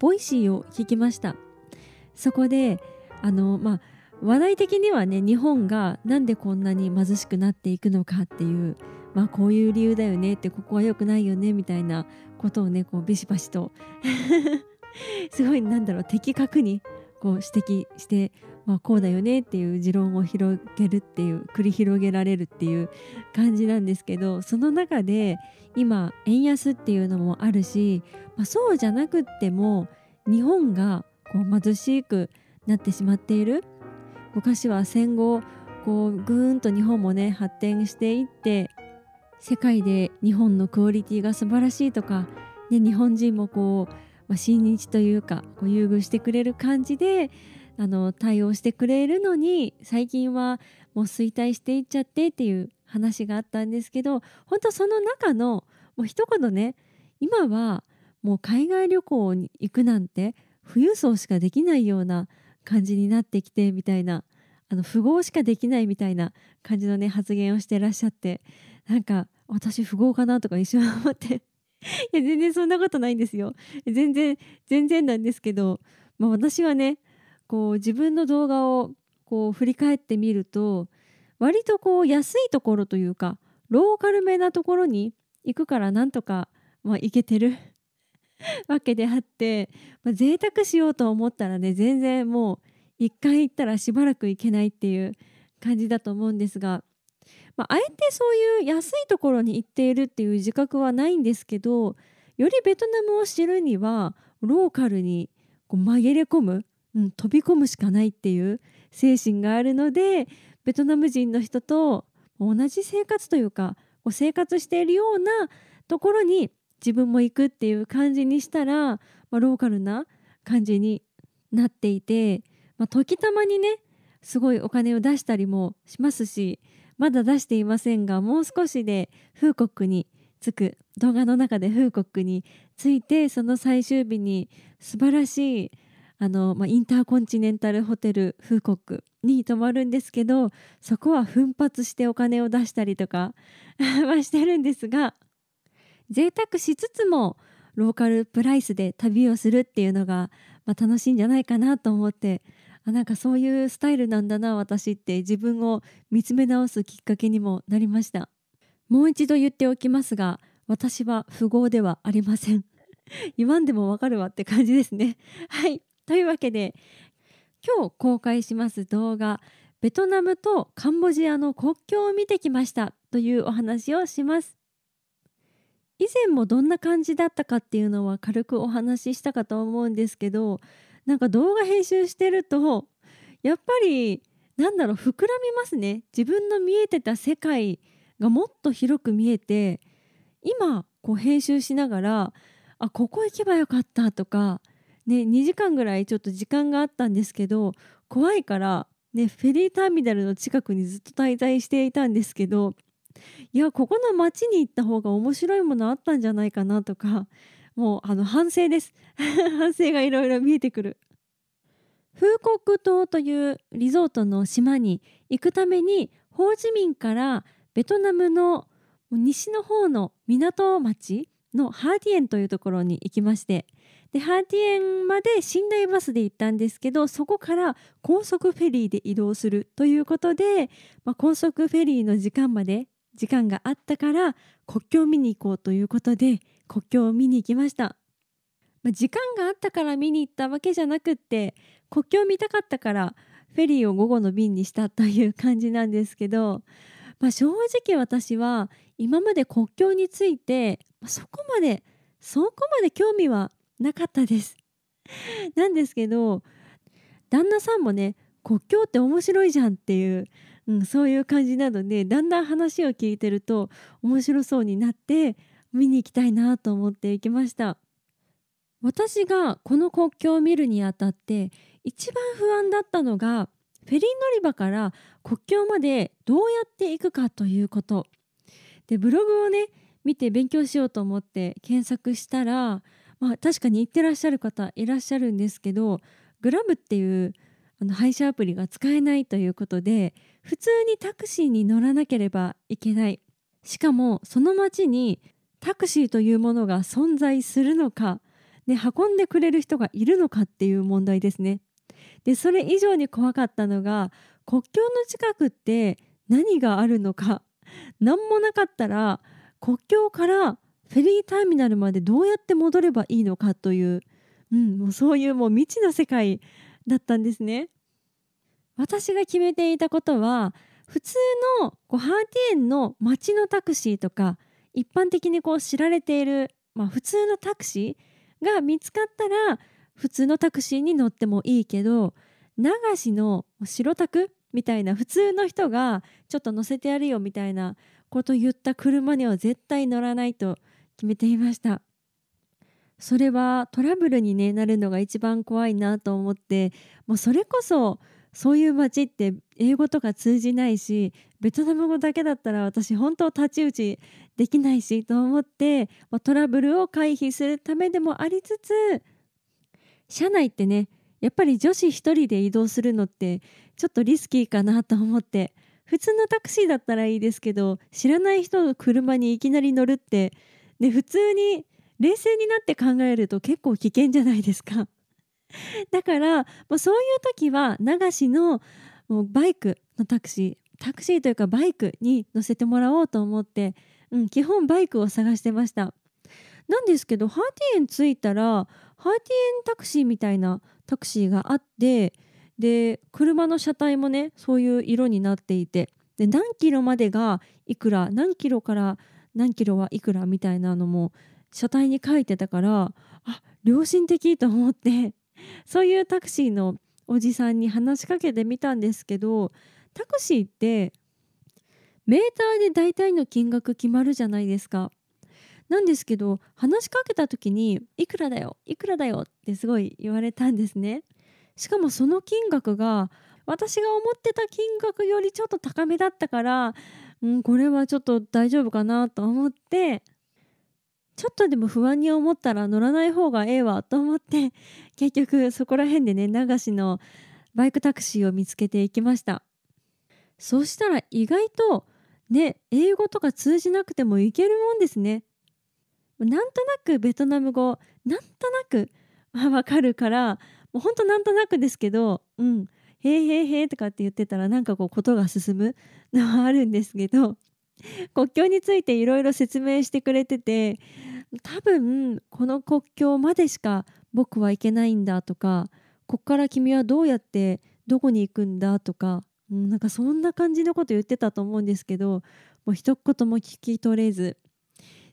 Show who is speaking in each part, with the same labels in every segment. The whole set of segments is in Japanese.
Speaker 1: Voicy を聞きました。そこであのまあ話題的にはね日本がなんでこんなに貧しくなっていくのかっていうまあこういう理由だよねってここは良くないよねみたいなことをねこうビシバシと すごいなんだろう的確にこう指摘して、まあ、こうだよねっていう持論を広げるっていう繰り広げられるっていう感じなんですけどその中で今円安っていうのもあるし、まあ、そうじゃなくっても日本がこう貧しくなってしまっている。昔は戦後こうぐーんと日本もね発展していって世界で日本のクオリティが素晴らしいとか、ね、日本人もこう、まあ、親日というかこう優遇してくれる感じであの対応してくれるのに最近はもう衰退していっちゃってっていう話があったんですけど本当その中のもう一言ね今はもう海外旅行に行くなんて富裕層しかできないような感じになってきてみたいなあの富豪しかできないみたいな感じのね発言をしてらっしゃってなんか私富豪かなとか一瞬思って。いや全然そんなことないんですよ。全然全然なんですけど、まあ、私はねこう自分の動画をこう振り返ってみると割とこう安いところというかローカルめなところに行くからなんとか、まあ、行けてる。わけであって、まあ、贅沢しようと思ったらね全然もう一回行ったらしばらく行けないっていう感じだと思うんですが、まあ、あえてそういう安いところに行っているっていう自覚はないんですけどよりベトナムを知るにはローカルにこう紛れ込む、うん、飛び込むしかないっていう精神があるのでベトナム人の人と同じ生活というかこう生活しているようなところに自分も行くっていう感じにしたら、まあ、ローカルな感じになっていて、まあ、時たまにねすごいお金を出したりもしますしまだ出していませんがもう少しでフーコックに着く動画の中でフーコックに着いてその最終日に素晴らしいあの、まあ、インターコンチネンタルホテルフーコックに泊まるんですけどそこは奮発してお金を出したりとか はしてるんですが贅沢しつつもローカルプライスで旅をするっていうのが、まあ、楽しいんじゃないかなと思ってあなんかそういうスタイルなんだな私って自分を見つめ直すきっかけにもなりました。もう一度言っておきますが私は富豪ではありません。言わんでもわかるわって感じですね。はい。というわけで今日公開します動画ベトナムとカンボジアの国境を見てきましたというお話をします。以前もどんな感じだったかっていうのは軽くお話ししたかと思うんですけどなんか動画編集してるとやっぱりなんだろう膨らみますね。自分の見えてた世界がもっと広く見えて今こう編集しながらあここ行けばよかったとか、ね、2時間ぐらいちょっと時間があったんですけど怖いから、ね、フェリーターミナルの近くにずっと滞在していたんですけどいやここの町に行った方が面白いものあったんじゃないかなとかもうあの反省です。反省がいろいろ見えてくる。風国島というリゾートの島に行くためにホーチミンからベトナムの西の方の港町のハーティエンというところに行きましてでハーティエンまで寝台バスで行ったんですけどそこから高速フェリーで移動するということで、まあ、高速フェリーの時間まで時間があったから国境を見に行こうということで国境を見に行きました、まあ、時間があったから見に行ったわけじゃなくって国境を見たかったからフェリーを午後の便にしたという感じなんですけど、まあ、正直私は今まで国境についてそこまでそこまで興味はなかったです。なんですけど旦那さんもね国境って面白いじゃんっていううん、そういう感じなのでだんだん話を聞いてると面白そうになって見に行きたいなと思って行きました。私がこの国境を見るにあたって一番不安だったのがフェリー乗り場から国境までどうやって行くかということ。でブログをね見て勉強しようと思って検索したら、まあ、確かに行ってらっしゃる方いらっしゃるんですけどグラムっていうあの配車アプリが使えないということで普通にタクシーに乗らなければいけないしかもその町にタクシーというものが存在するのか、ね、運んでくれる人がいるのかっていう問題ですね。でそれ以上に怖かったのが国境の近くって何があるのか何もなかったら国境からフェリーターミナルまでどうやって戻ればいいのかという、うん、もうそういうもう未知の世界だったんですね。私が決めていたことは普通のこうハーティエンの街のタクシーとか一般的にこう知られている、まあ、普通のタクシーが見つかったら普通のタクシーに乗ってもいいけど流しの白タクみたいな普通の人がちょっと乗せてやるよみたいなこと言った車には絶対乗らないと決めていましたそれはトラブルに、ね、なるのが一番怖いなと思ってもうそれこそそういう街って英語とか通じないしベトナム語だけだったら私本当太刀打ちできないしと思って、まあ、トラブルを回避するためでもありつつ車内ってねやっぱり女子1人で移動するのってちょっとリスキーかなと思って普通のタクシーだったらいいですけど知らない人の車にいきなり乗るって、ね、普通に冷静になって考えると結構危険じゃないですか。だからもうそういう時は流しのもうバイクのタクシータクシーというかバイクに乗せてもらおうと思って、うん、基本バイクを探してましたなんですけどハーティエン着いたらハーティエンタクシーみたいなタクシーがあってで車の車体もねそういう色になっていてで何キロまでがいくら何キロから何キロはいくらみたいなのも車体に書いてたからあ良心的と思って そういうタクシーのおじさんに話しかけてみたんですけどタクシーってメーターで大体の金額決まるじゃないですか。なんですけど話しかけた時に「いくらだよいくらだよ」ってすごい言われたんですね。しかもその金額が私が思ってた金額よりちょっと高めだったから、うん、これはちょっと大丈夫かなと思ってちょっとでも不安に思ったら乗らない方がええわと思って 結局そこら辺でね流しのバイクタクシーを見つけていきました。そうしたら意外とね英語とか通じなくてもいけるもんですね。なんとなくベトナム語なんとなく わかるからもうほんとなんとなくですけどうんへーへーへーとかって言ってたらなんかこうことが進むのはあるんですけど 国境についていろいろ説明してくれてて多分この国境までしか僕は行けないんだとかこっから君はどうやってどこに行くんだとか、うん、なんかそんな感じのこと言ってたと思うんですけどもう一言も聞き取れず。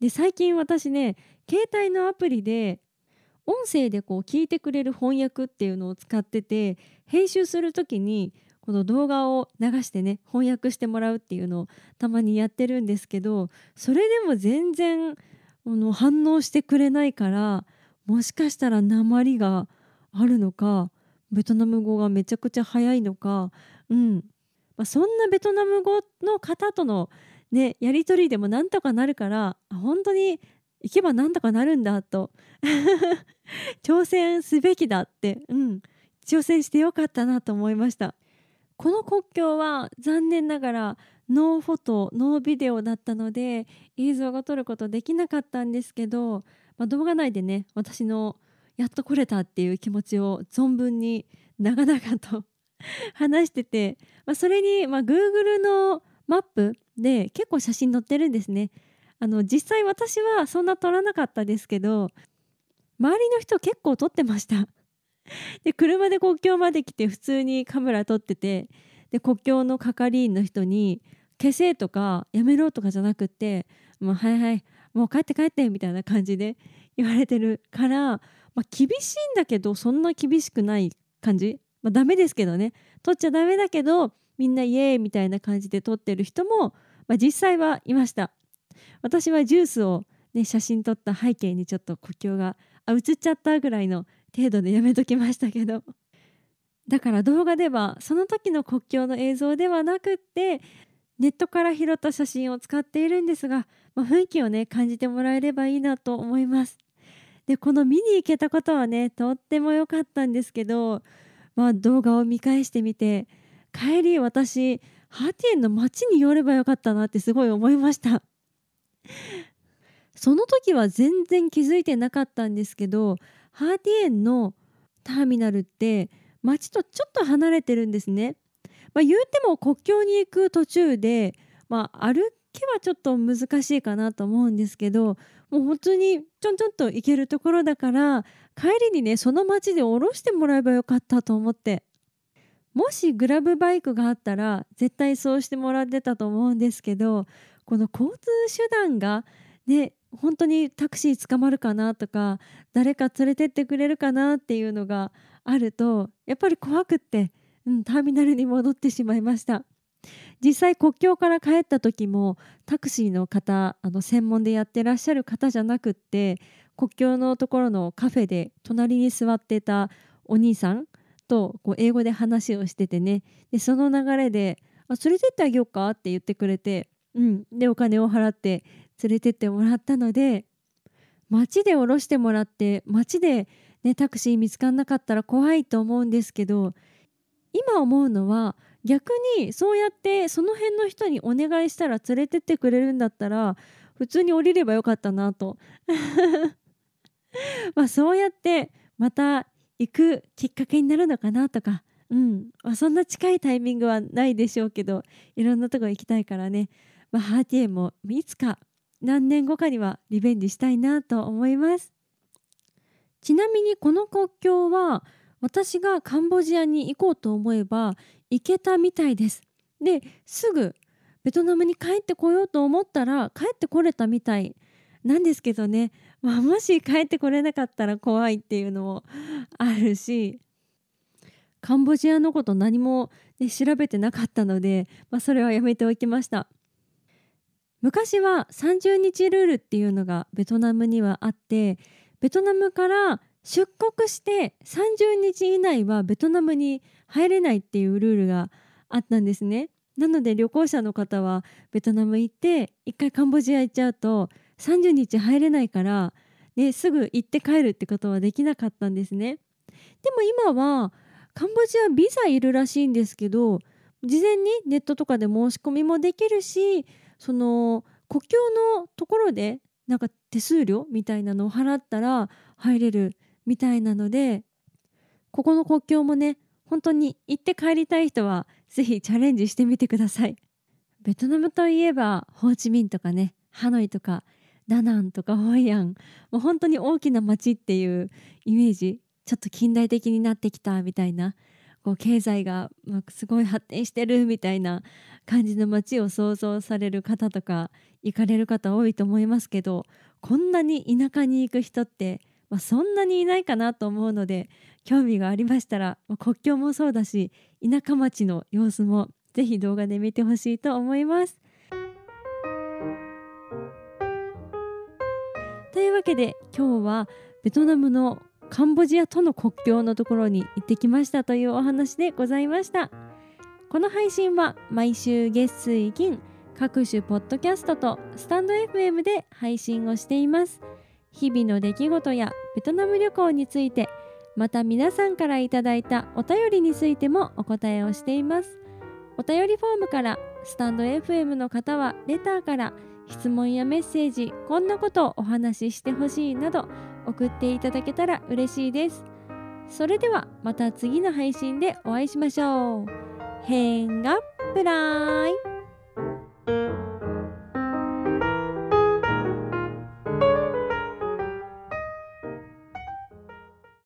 Speaker 1: で最近私ね携帯のアプリで音声でこう聞いてくれる翻訳っていうのを使ってて編集する時にこの動画を流してね翻訳してもらうっていうのをたまにやってるんですけどそれでも全然の反応してくれないからもしかしたら鉛があるのかベトナム語がめちゃくちゃ早いのか、うんまあ、そんなベトナム語の方との、ね、やり取りでもなんとかなるから本当に行けばなんとかなるんだと 挑戦すべきだって、うん、挑戦してよかったなと思いました。この国境は残念ながらノーフォトノービデオだったので映像が撮ることできなかったんですけど、まあ、動画内でね私のやっと来れたっていう気持ちを存分に長々と 話してて、まあ、それに、まあ、Google のマップで結構写真載ってるんですね。あの実際私はそんな撮らなかったですけど周りの人結構撮ってました で車で国境まで来て普通にカメラ撮っててで国境の係員の人に消せとかやめろとかじゃなくってもうはいはいもう帰って帰ってみたいな感じで 言われてるから、まあ、厳しいんだけどそんな厳しくない感じ、まあ、ダメですけどね。取っちゃダメだけどみんなイエーイみたいな感じで撮ってる人も、まあ、実際はいました。私はジュースを、ね、写真撮った背景にちょっと国境があ映っちゃったぐらいの程度でやめときましたけど。だから動画ではその時の国境の映像ではなくってネットから拾った写真を使っているんですが、まあ、雰囲気をね感じてもらえればいいなと思います。でこの見に行けたことはねとっても良かったんですけど、まあ、動画を見返してみて帰り私ハーティエンの街に寄ればよかったなってすごい思いました。その時は全然気づいてなかったんですけどハーティエンのターミナルって街とちょっと離れてるんですね。まあ、言うても国境に行く途中で、まあ、歩きはちょっと難しいかなと思うんですけどもう本当にちょんちょんと行けるところだから帰りにねその町で降ろしてもらえばよかったと思って。もしグラブバイクがあったら絶対そうしてもらってたと思うんですけどこの交通手段がね本当にタクシー捕まるかなとか誰か連れてってくれるかなっていうのがあるとやっぱり怖くってうん、ターミナルに戻ってしまいました実際国境から帰った時もタクシーの方あの専門でやってらっしゃる方じゃなくって国境のところのカフェで隣に座ってたお兄さんとこう英語で話をしててねでその流れで「あ連れてってあげようか?」って言ってくれて、うん、でお金を払って連れてってもらったので街で降ろしてもらって街で、ね、タクシー見つかんなかったら怖いと思うんですけど今思うのは逆にそうやってその辺の人にお願いしたら連れてってくれるんだったら普通に降りればよかったなと。まあそうやってまた行くきっかけになるのかなとか、うん。まあ、そんな近いタイミングはないでしょうけどいろんなとこ行きたいからね、まあ、ハーティエもいつか何年後かにはリベンジしたいなと思います。ちなみにこの国境は私がカンボジアに行こうと思えば行けたみたいです。ですぐベトナムに帰ってこようと思ったら帰ってこれたみたいなんですけどね、まあ、もし帰ってこれなかったら怖いっていうのもあるし。カンボジアのこと何も、ね、調べてなかったので、まあ、それはやめておきました。昔は30日ルールっていうのがベトナムにはあってベトナムから出国して30日以内はベトナムに入れないっていうルールがあったんですね。なので旅行者の方はベトナム行って一回カンボジア行っちゃうと30日入れないから、ね、すぐ行って帰るってことはできなかったんですね。でも今はカンボジアビザいるらしいんですけど事前にネットとかで申し込みもできるしその国境のところでなんか手数料みたいなのを払ったら入れるみたいなのでここの国境もね本当に行って帰りたい人は是非チャレンジしてみてください。ベトナムといえばホーチミンとかねハノイとかダナンとかホイアンもう本当に大きな街っていうイメージちょっと近代的になってきたみたいなこう経済がすごい発展してるみたいな感じの街を想像される方とか行かれる方多いと思いますけどこんなに田舎に行く人ってまあ、そんなにいないかなと思うので興味がありましたら、国境もそうだし田舎町の様子もぜひ動画で見てほしいと思います。というわけで今日はベトナムのカンボジアとの国境のところに行ってきましたというお話でございました。この配信は毎週月水金各種ポッドキャストとスタンド FM で配信をしています。日々の出来事やベトナム旅行についてまた皆さんからいただいたお便りについてもお答えをしていますお便りフォームからスタンド FM の方はレターから質問やメッセージこんなことをお話ししてほしいなど送っていただけたら嬉しいです。それではまた次の配信でお会いしましょう。変がプライ。